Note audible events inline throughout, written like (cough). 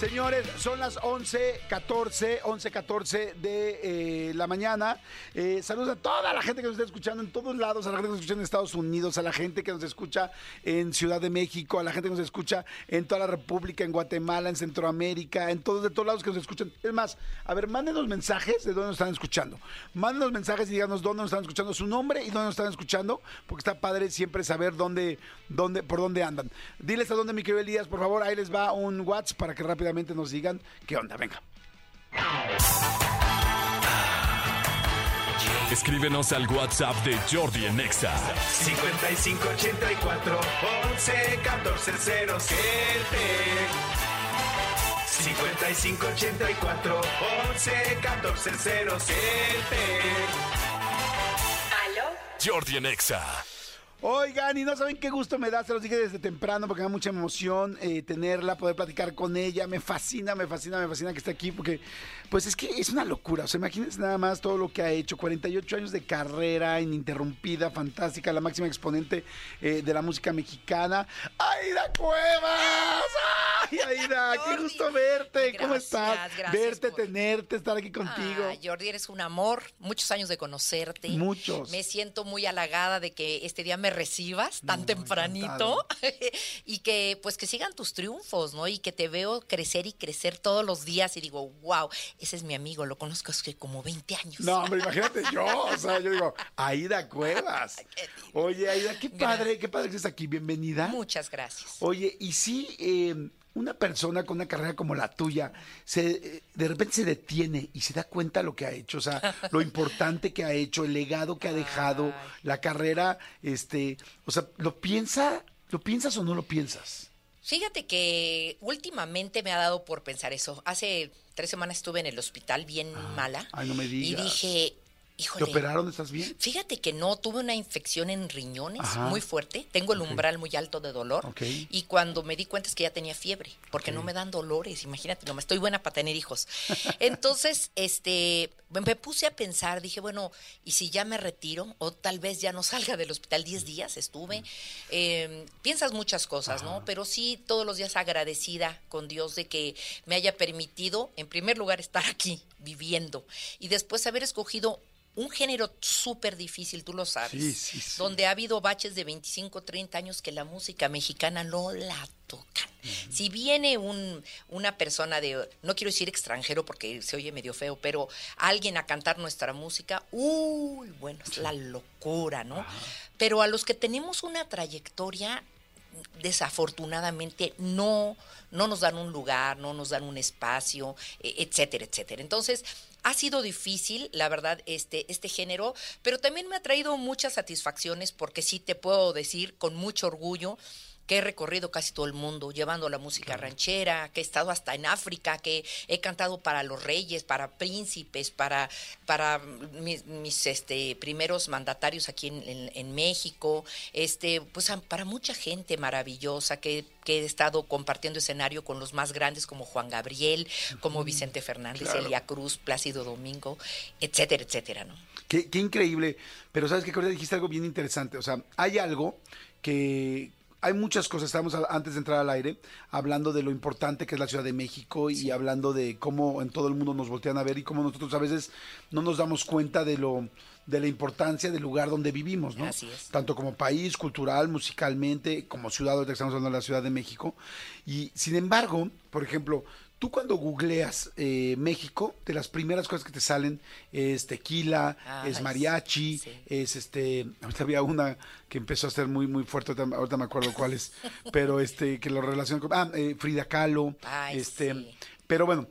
Señores, son las 11.14, 11.14 de eh, la mañana. Eh, saludos a toda la gente que nos está escuchando en todos lados, a la gente que nos escucha en Estados Unidos, a la gente que nos escucha en Ciudad de México, a la gente que nos escucha en toda la República, en Guatemala, en Centroamérica, en todos, de todos lados que nos escuchan. Es más, a ver, mándenos mensajes de dónde nos están escuchando. Mándenos mensajes y díganos dónde nos están escuchando, su nombre y dónde nos están escuchando, porque está padre siempre saber dónde, dónde, por dónde andan. Diles a dónde, mi querido Elías, por favor, ahí les va un WhatsApp para que rápidamente nos digan qué onda. Venga. Escríbenos al WhatsApp de Jordi en Exa. 5584 11 14 07 5584 11 14 07 ¿Aló? Jordi en Exa. Oigan, y no saben qué gusto me da, se los dije desde temprano porque me da mucha emoción eh, tenerla, poder platicar con ella. Me fascina, me fascina, me fascina que esté aquí porque, pues es que es una locura. O sea, imagínense nada más todo lo que ha hecho. 48 años de carrera ininterrumpida, fantástica, la máxima exponente eh, de la música mexicana. ¡Aida Cuevas! ¡Ay, Aida! (laughs) ¡Qué gusto verte! ¿Cómo estás? gracias Verte, por- tenerte, estar aquí contigo. Ah, Jordi, eres un amor. Muchos años de conocerte. Muchos. Me siento muy halagada de que este día me recibas tan tempranito (laughs) y que pues que sigan tus triunfos, ¿no? Y que te veo crecer y crecer todos los días y digo, wow, ese es mi amigo, lo conozco hace como 20 años. No, hombre, imagínate yo. O sea, yo digo, Aida Cuevas. (laughs) Oye, Aida, qué padre, qué padre que estés aquí. Bienvenida. Muchas gracias. Oye, y sí, eh, una persona con una carrera como la tuya, se, de repente se detiene y se da cuenta lo que ha hecho, o sea, lo (laughs) importante que ha hecho, el legado que ha dejado, Ay. la carrera, este, o sea, ¿lo piensa, lo piensas o no lo piensas? Fíjate que últimamente me ha dado por pensar eso. Hace tres semanas estuve en el hospital bien mala. ay, no me digas. Y dije, ¿Te híjole. operaron? ¿Estás bien? Fíjate que no, tuve una infección en riñones Ajá. muy fuerte. Tengo el umbral muy alto de dolor. Y cuando me di cuenta es que ya tenía fiebre, porque no me dan dolores. Imagínate, no me estoy buena para tener hijos. (laughs) Entonces, este, me puse a pensar, dije, bueno, ¿y si ya me retiro? O tal vez ya no salga del hospital 10 días estuve. Eh, piensas muchas cosas, ¿no? Pero sí, todos los días agradecida con Dios de que me haya permitido, en primer lugar, estar aquí viviendo y después haber escogido un género súper difícil, tú lo sabes, Sí, sí, sí. donde ha habido baches de 25, 30 años que la música mexicana no la tocan. Si viene un, una persona de, no quiero decir extranjero porque se oye medio feo, pero alguien a cantar nuestra música, uy, bueno, es la locura, ¿no? Pero a los que tenemos una trayectoria, desafortunadamente no, no nos dan un lugar, no nos dan un espacio, e- etcétera, etcétera. Entonces, ha sido difícil, la verdad, este, este género, pero también me ha traído muchas satisfacciones porque sí te puedo decir con mucho orgullo que he recorrido casi todo el mundo llevando la música ranchera, que he estado hasta en África, que he cantado para los reyes, para príncipes, para, para mis, mis, este, primeros mandatarios aquí en, en- en México, este, pues para mucha gente maravillosa que, que he estado compartiendo escenario con los más grandes como Juan Gabriel, como Vicente Fernández, Claro. Elia Cruz, Plácido Domingo, etcétera, etcétera, ¿no? Qué, qué increíble. Pero sabes que ahorita dijiste algo bien interesante. O sea, hay algo que hay muchas cosas. Estábamos a- antes de entrar al aire hablando de lo importante que es la Ciudad de México y hablando de cómo en todo el mundo nos voltean a ver y cómo nosotros a veces no nos damos cuenta de lo de la importancia del lugar donde vivimos, ¿no? Así es. Tanto como país, cultural, musicalmente, como ciudad, ahorita estamos hablando de la Ciudad de México. Y sin embargo, por ejemplo, tú cuando googleas eh, México, de las primeras cosas que te salen es tequila, Ay, es mariachi, sí. es este, ahorita había una que empezó a ser muy muy fuerte, ahorita, me acuerdo cuál es, (laughs) pero este que lo relaciona con ah, eh, Frida Kahlo, Ay, este, sí. pero bueno,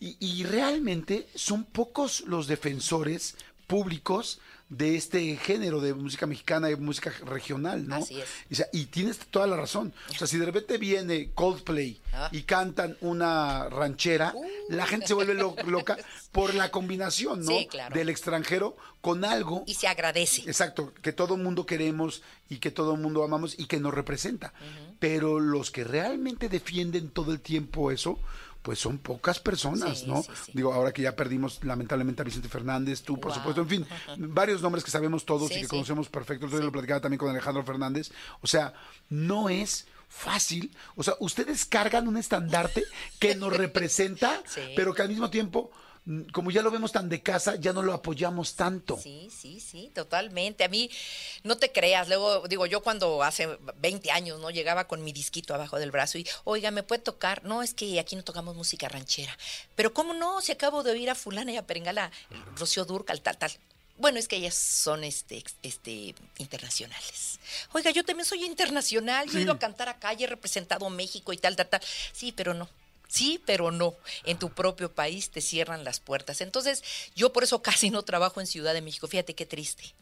y, y realmente son pocos los defensores públicos de este género de música mexicana y música regional, ¿no? Así es. O sea, y tienes toda la razón. O sea, si de repente viene Coldplay Ah. y cantan una ranchera, la gente se vuelve lo- loca (laughs) por la combinación, ¿no? Sí, claro. Del extranjero con algo Y se agradece. Exacto, que todo mundo queremos y que todo mundo amamos y que nos representa. Pero los que realmente defienden todo el tiempo eso, pues son pocas personas, Sí, ¿no? sí, sí. Digo, ahora que ya perdimos lamentablemente a Vicente Fernández, tú, por Wow. supuesto, en fin, varios nombres que sabemos todos y que conocemos perfecto. Día lo platicaba también con Alejandro Fernández. O sea, no es fácil. O sea, ustedes cargan un estandarte que nos representa, (laughs) pero que al mismo tiempo, como ya lo vemos tan de casa, ya no lo apoyamos tanto. Sí, sí, sí, totalmente. A mí, no te creas, luego digo, yo cuando hace 20 años, ¿no? Llegaba con mi disquito abajo del brazo y, oiga, ¿me puede tocar? No, es que aquí no tocamos música ranchera. Pero ¿cómo no? Si acabo de oír a fulana y a Perengala, Rocío Durcal, tal, tal. Bueno, es que ellas son este, este, internacionales. Oiga, yo también soy internacional, yo he ido a cantar acá y he representado México y tal, tal, tal. Sí, pero no. Sí, pero no. En tu propio país te cierran las puertas. Entonces, yo por eso casi no trabajo en Ciudad de México. Fíjate qué triste.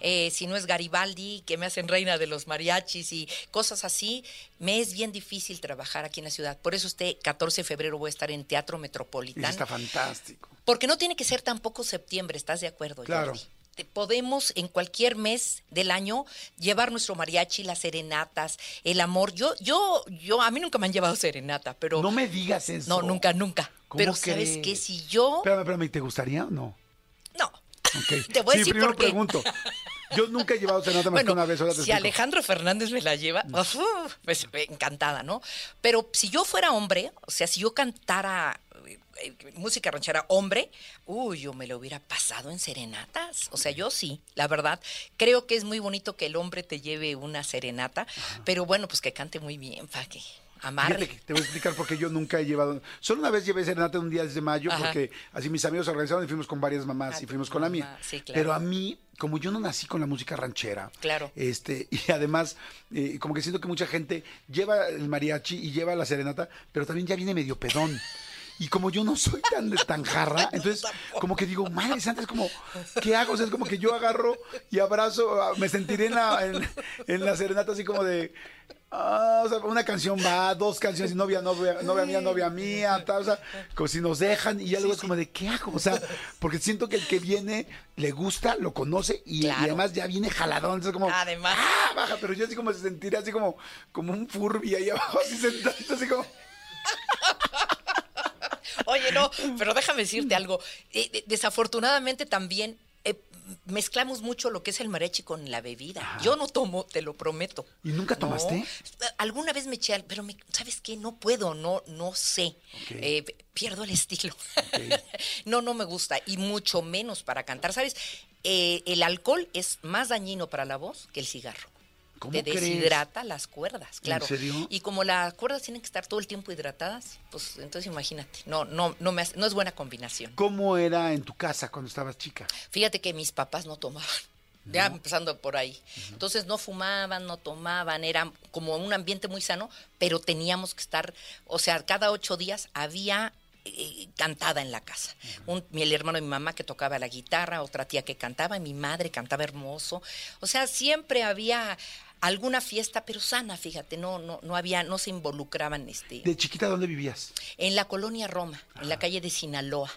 Eh, si no es Garibaldi, que me hacen reina de los mariachis y cosas así, me es bien difícil trabajar aquí en la ciudad. Por eso este 14 de febrero voy a estar en Teatro Y Metropolitano. está fantástico. Porque no tiene que ser tampoco septiembre, ¿estás de acuerdo? Claro. Jordi? Te- Podemos en cualquier mes del año llevar nuestro mariachi, las serenatas, el amor. Yo, yo, yo, a mí nunca me han llevado serenata, pero No me digas eso. no, nunca, nunca. ¿Cómo Pero sabes que si yo, Espérame, espérame, ¿te gustaría o no? no. Ok. (laughs) Te voy a decir primero por qué. pregunto. Yo nunca he llevado serenata más que una vez. ahora te si explico. Alejandro Fernández me la lleva, uf, pues encantada, ¿no? Pero si yo fuera hombre, o sea, si yo cantara música ranchera hombre, uy, yo me lo hubiera pasado en serenatas. O sea, yo sí, la verdad. Creo que es muy bonito que el hombre te lleve una serenata, pero bueno, pues que cante muy bien, para que amarre. Fíjate te voy a explicar por qué yo nunca he llevado. Solo una vez llevé serenata un día desde mayo, Ajá. porque así mis amigos se organizaron y fuimos con varias mamás Ah, y fuimos con la mía. mamá, sí, claro. Pero a mí, como yo no nací con la música ranchera, Claro. este, (laughs) y además, eh, como que siento que mucha gente lleva el mariachi y lleva la serenata, pero también ya viene medio pedón. Y como yo no soy tan de (laughs) tan jarra, entonces como que digo, madre santa, es como, ¿qué hago? O sea, es como que yo agarro y abrazo, ah, me sentiré en la, en, en la serenata así como de, ah, o sea, una canción va, dos canciones, novia, novia, novia mía, novia mía, tal, o sea, como si nos dejan y ya luego es como de, ¿qué hago? O sea, porque siento que el que viene le gusta, lo conoce y, además ya viene jaladón, entonces como, Además. ah, baja, pero yo así como se sentiría así como, como un furby ahí abajo, así sentadito, así como... Oye, no, pero déjame decirte algo. Eh, de- desafortunadamente también eh, mezclamos mucho lo que es el mariachi con la bebida. Yo no tomo, te lo prometo. ¿Y nunca No. tomaste? Alguna vez me eché, al- pero me- ¿sabes qué? No puedo, no, no sé. Eh, pierdo el estilo. (laughs) no, no me gusta. Y mucho menos para cantar. ¿Sabes? Eh, el alcohol es más dañino para la voz que el cigarro. ¿Cómo Te crees? deshidrata las cuerdas, claro. serio? Y como las cuerdas tienen que estar todo el tiempo hidratadas, pues entonces imagínate. No, no, no me hace- no es buena combinación. ¿Cómo era en tu casa cuando estabas chica? Fíjate que mis papás no tomaban. Ya empezando por ahí. Entonces no fumaban, no tomaban, era como un ambiente muy sano, pero teníamos que estar, o sea, cada ocho días había eh, cantada en la casa. Un, mi, el hermano de mi mamá que tocaba la guitarra, otra tía que cantaba, y mi madre cantaba hermoso. O sea, siempre había alguna fiesta, pero sana, fíjate, no, no, no había, no se involucraban este ¿De chiquita dónde vivías? en la colonia Roma, en la calle de Sinaloa.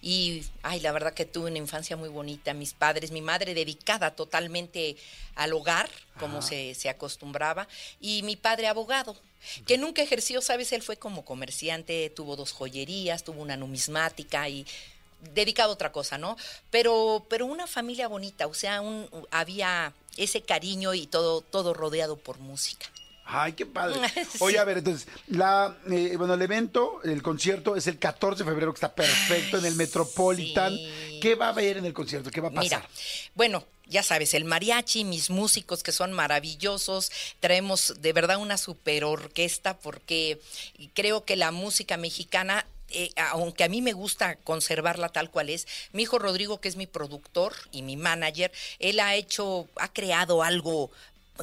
Y, ay, la verdad que tuve una infancia muy bonita. Mis padres, mi madre dedicada totalmente al hogar, como se, se acostumbraba, y mi padre abogado, que nunca ejerció, ¿sabes? Él fue como comerciante, tuvo dos joyerías, tuvo una numismática y dedicado a otra cosa, ¿no? Pero, pero una familia bonita, o sea, un, había ese cariño y todo, todo rodeado por música. Ay, qué padre. (laughs) Oye, a ver, entonces, la, eh, bueno, el evento, el concierto es el 14 de febrero, que está perfecto en el Metropolitan. sí. ¿Qué va a haber en el concierto? ¿Qué va a pasar? Mira, bueno, ya sabes, el mariachi, mis músicos que son maravillosos, traemos de verdad una super orquesta porque creo que la música mexicana eh, aunque a mí me gusta conservarla tal cual es, mi hijo Rodrigo, que es mi productor y mi manager, él ha hecho, ha creado algo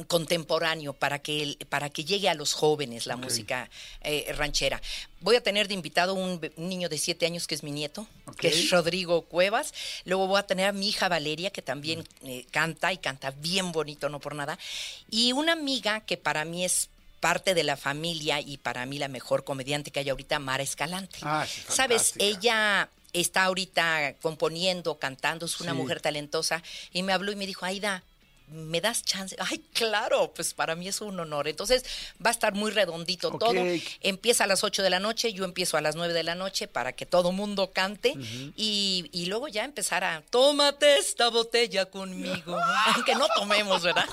contemporáneo para que para que llegue a los jóvenes la música eh, ranchera. Voy a tener de invitado un, niño de siete años que es mi nieto, que es Rodrigo Cuevas. Luego voy a tener a mi hija Valeria, que también eh, canta y canta bien bonito, no por nada. Y una amiga que para mí es parte de la familia y para mí la mejor comediante que hay ahorita, Mara Escalante. Ah, sí, Sabes, ella está ahorita componiendo, cantando, es una Sí. mujer talentosa y me habló y me dijo, Aida, ¿me das chance? Ay, claro, pues para mí es un honor. Entonces va a estar muy redondito todo. Empieza a las 8 de la noche, yo empiezo a las 9 de la noche para que todo mundo cante y, y luego ya empezar a, tómate esta botella conmigo. (laughs) Aunque no tomemos, ¿verdad?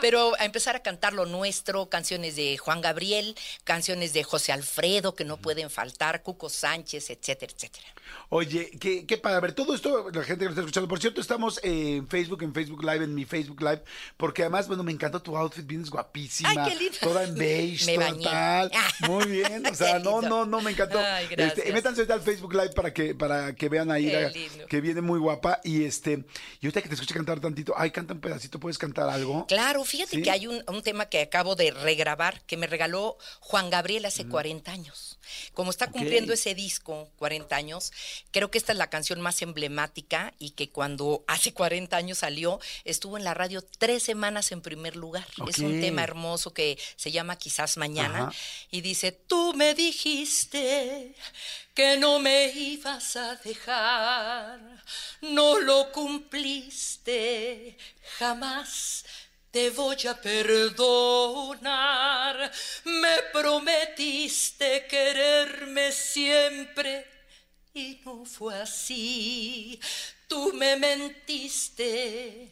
Pero a empezar a cantar lo nuestro, canciones de Juan Gabriel, canciones de José Alfredo, que no pueden faltar, Cuco Sánchez, etcétera, etcétera. Oye, qué, qué para ver todo esto, la gente que lo está escuchando. Por cierto, estamos en Facebook, en Facebook Live, en mi Facebook Live, porque además, bueno, me encanta tu outfit, vienes guapísima. Ay, qué linda. Toda en (laughs) beige, Me toda tal. (laughs) Muy bien, o sea, no, lindo. no, no, me encantó. Ay, gracias. Este, métanse ahorita al Facebook Live para que, para que vean a Ida, Qué lindo. que viene muy guapa. Y este, y ahorita que te escuche cantar tantito, ay, canta un pedacito, ¿puedes cantar algo? Claro, fíjate ¿Sí? que hay un, un tema que acabo de regrabar que me regaló Juan Gabriel hace 40 años. Como está cumpliendo ese disco, 40 años, creo que esta es la canción más emblemática y que cuando hace 40 años salió, estuvo en la radio tres semanas en primer lugar. Es un tema hermoso que se llama Quizás Mañana Ajá. y dice, tú me dijiste que no me ibas a dejar, no lo cumpliste, jamás te voy a perdonar. Me prometiste quererme siempre y no fue así. Tú me mentiste.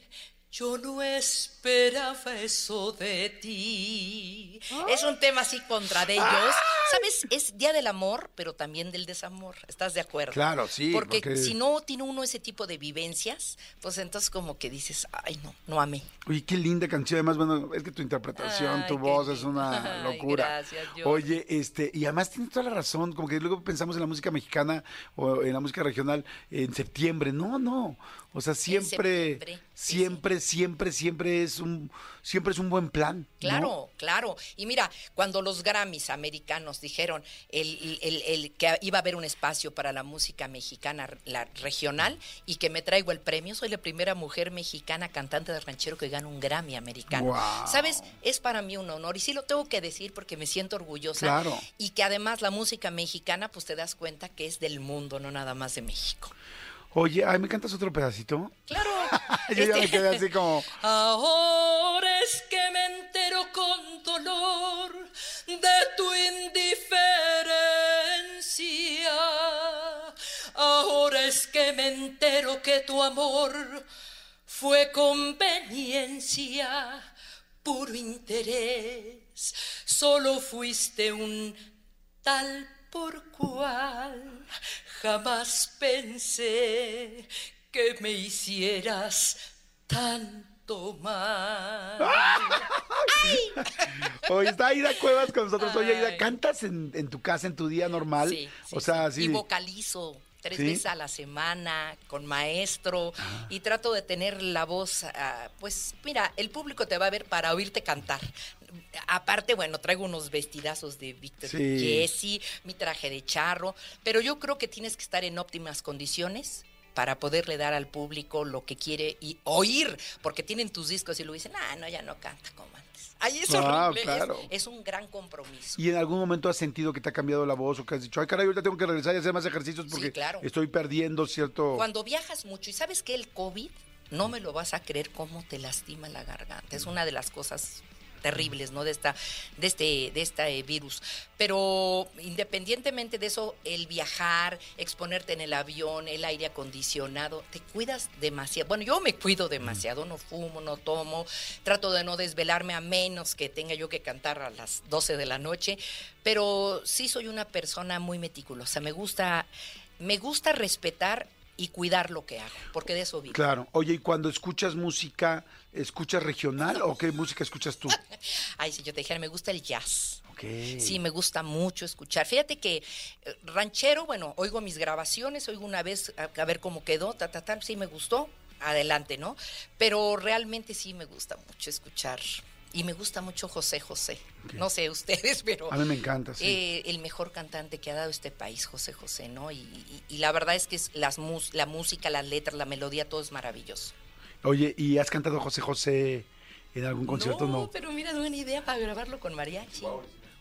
Yo no esperaba eso de ti. Es un tema así contra de ellos. ¿Sabes? Es Día del Amor, pero también del desamor. ¿Estás de acuerdo? Claro, sí, Porque, porque- si no tiene uno ese tipo de vivencias, pues entonces como que dices, ay, no, no amé. Oye, qué linda canción. Además, bueno, es que tu interpretación, Ay, tu voz es una Ay, locura. gracias, yo. Oye, este, y además tienes toda la razón, como que luego pensamos en la música mexicana o en la música regional en septiembre. No, no. O sea, siempre, septiembre, sí, sí. siempre, siempre, siempre es un, siempre es un buen plan. ¿no? Claro, claro. Y mira, cuando los Grammys americanos dijeron el, el- el que iba a haber un espacio para la música mexicana, la regional, y que me traigo el premio, soy la primera mujer mexicana cantante de ranchero que gana un Grammy americano. ¿Sabes? Es para mí un honor y sí lo tengo que decir porque me siento orgullosa. Claro. Y que además la música mexicana, pues te das cuenta que es del mundo, no nada más de México. Oye, ay, ¿me cantas otro pedacito? Claro. (laughs) Yo ya me quedé así como... Ahora es que me entero con dolor de tu indiferencia. Ahora es que me entero que tu amor fue conveniencia, puro interés. Solo fuiste un tal por cual. Jamás pensé que me hicieras tanto mal. (laughs) Oye, está Ida Cuevas con nosotros. Oye, Ida, Ay. ¿cantas en, en tu casa, en tu día normal? Sí, sí, o sea, sí. Y vocalizo tres ¿Sí? veces a la semana con maestro y trato de tener la voz, ah, pues mira, el público te va a ver para oírte cantar. Aparte, bueno, traigo unos vestidazos de Víctor Sí. Jesse, mi traje de charro, pero yo creo que tienes que estar en óptimas condiciones para poderle dar al público lo que quiere y oír, porque tienen tus discos y lo dicen, ah, no, ya no canta como antes. Ay, es Ah, horrible, claro. es un gran compromiso. ¿Y en algún momento has sentido que te ha cambiado la voz o que has dicho, ay, caray, ahorita tengo que regresar y hacer más ejercicios porque claro. estoy perdiendo cierto... Cuando viajas mucho y sabes que el COVID, no me lo vas a creer cómo te lastima la garganta. Es una de las cosas terribles, ¿no? De esta, de este, de este virus. Pero independientemente de eso, el viajar, exponerte en el avión, el aire acondicionado, te cuidas demasiado. Bueno, yo me cuido demasiado, no fumo, no tomo, trato de no desvelarme a menos que tenga yo que cantar a las 12 de la noche, pero sí soy una persona muy meticulosa. Me gusta, me gusta respetar y cuidar lo que hago, porque de eso vivo. Claro. Oye, ¿y cuando escuchas música, escuchas regional o qué música escuchas tú? (laughs) Ay, si yo te dijera, me gusta el jazz. Ok. Sí, me gusta mucho escuchar. Fíjate que eh, ranchero, bueno, oigo mis grabaciones, oigo una vez a, a ver cómo quedó, ta, ta, ta, sí me gustó, adelante, ¿no? Pero realmente sí me gusta mucho escuchar. Y me gusta mucho José José. No sé ustedes, pero... A mí me encanta, sí. eh, el mejor cantante que ha dado este país, José José, ¿no? Y, y- y la verdad es que es las mus- la música, las letras, la melodía, todo es maravilloso. Oye, ¿y has cantado José José en algún concierto? No. pero mira, buena idea para grabarlo con mariachi.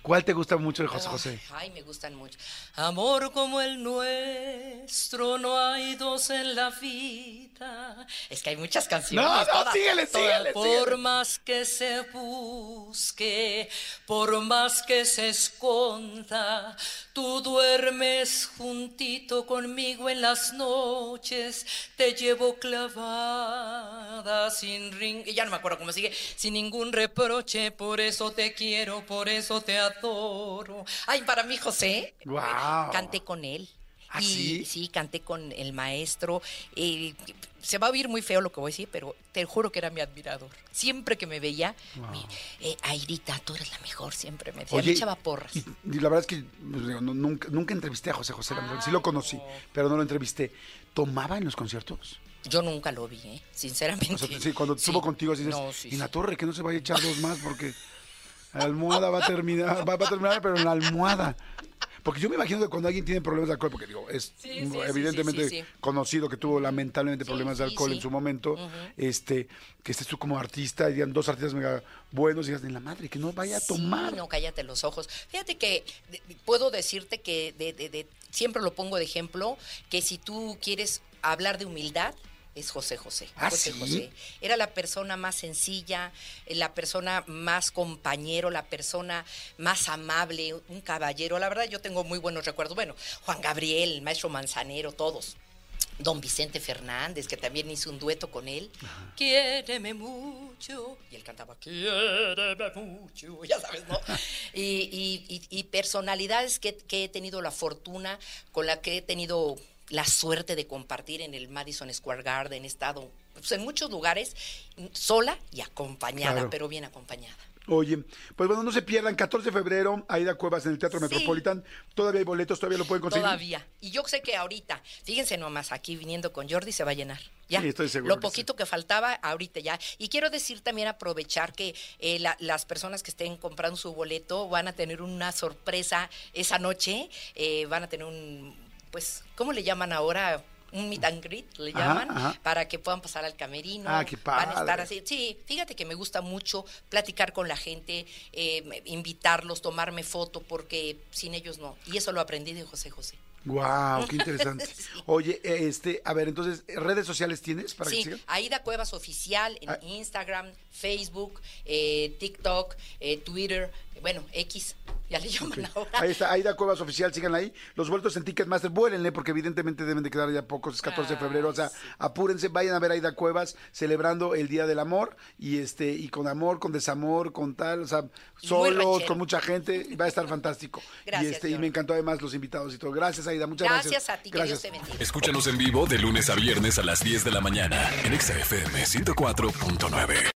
¿Cuál te gusta mucho de José José? Ay, me gustan mucho. Amor como el nuestro, no hay dos en la vida. Es que hay muchas canciones. No, no, todas- síguele, todas. síguele, Por síguele. más que se busque, por más que se esconda, tú duermes juntito conmigo en las noches, te llevo clavada sin ring, y ya no me acuerdo cómo sigue, sin ningún reproche, por eso te quiero, por eso te adoro. Ay, para mí José, Guau. canté con él. ¿Ah, y sí? canté con el maestro. eh, se va a oír muy feo lo que voy a decir, pero te juro que era mi admirador. Siempre que me veía, mi, eh, Airita, tú eres la mejor, siempre me decía, me echaba porras. Y, y la verdad es que pues, no- nunca, nunca entrevisté a José José. la verdad. sí lo conocí, pero no lo entrevisté. ¿Tomaba en los conciertos? Yo nunca lo vi, ¿eh? sinceramente. O sea, sí, cuando (laughs) Sí. estuvo contigo, así dices, No, sí, y la torre, que no se vaya a echar dos más porque la almohada va a terminar, va, va a terminar, pero en la almohada. Porque yo me imagino que cuando alguien tiene problemas de alcohol, porque digo, es Sí, sí, sí, evidentemente sí, conocido que tuvo lamentablemente problemas de alcohol en su momento, este, que estés tú como artista y digan dos artistas mega buenos y digas, en la madre, que no vaya a tomar. No, cállate los ojos. Fíjate que de- de- puedo decirte que de, de- de- siempre lo pongo de ejemplo, que si tú quieres hablar de humildad, es José José. ¿Ah, José sí? José. Era la persona más sencilla, eh, la persona más compañero, la persona más amable, un caballero. La verdad, yo tengo muy buenos recuerdos. Bueno, Juan Gabriel, el maestro Manzanero, todos. Don Vicente Fernández, que también hizo un dueto con él. Quiéreme mucho. Y él cantaba, quiéreme mucho. (laughs) Ya sabes, ¿no? (laughs) y, y- y- y personalidades que, que he tenido la fortuna, con la que he tenido la suerte de compartir en el Madison Square Garden. He estado pues, en muchos lugares, sola y acompañada, Claro. pero bien acompañada. Oye, pues bueno, no se pierdan, 14 de febrero, Aida Cuevas en el Teatro Sí. Metropolitan. Todavía hay boletos, todavía lo pueden conseguir. Todavía. Y yo sé que ahorita, fíjense nomás, aquí viniendo con Jordi se va a llenar. Ya. Sí, estoy seguro Lo que poquito que faltaba, ahorita ya. Y quiero decir también, aprovechar que eh, la- las personas que estén comprando su boleto van a tener una sorpresa esa noche. eh, van a tener un, pues, ¿cómo le llaman ahora? Un meet and greet, le llaman, ajá. para que puedan pasar al camerino. Ah, qué Van a estar padre. así. Sí, fíjate que me gusta mucho platicar con la gente, eh, invitarlos, tomarme foto, porque sin ellos no. Y eso lo aprendí de José José. Wow, qué interesante. (laughs) Sí. Oye, este, a ver, entonces, ¿redes sociales tienes para que Sí, sigan? Aida Cuevas Oficial en Ah. Instagram, Facebook, eh, TikTok, eh, Twitter, bueno, X, ya le llaman ahora. Ahí está, Aida Cuevas Oficial, síganla ahí. Los vueltos en Ticketmaster, vuélenle, porque evidentemente deben de quedar ya pocos, es 14 de febrero, o sea, apúrense, vayan a ver a Aida Cuevas celebrando el Día del Amor, y este, y con amor, con desamor, con tal, o sea, solos, con mucha gente, y va a estar fantástico. (laughs) Gracias, y este, y me encantó además los invitados y todo. Gracias, Aida, muchas gracias. Gracias a ti, que Dios te bendiga. Escúchanos en vivo de lunes a viernes a las 10 de la mañana en Exa FM 104.9.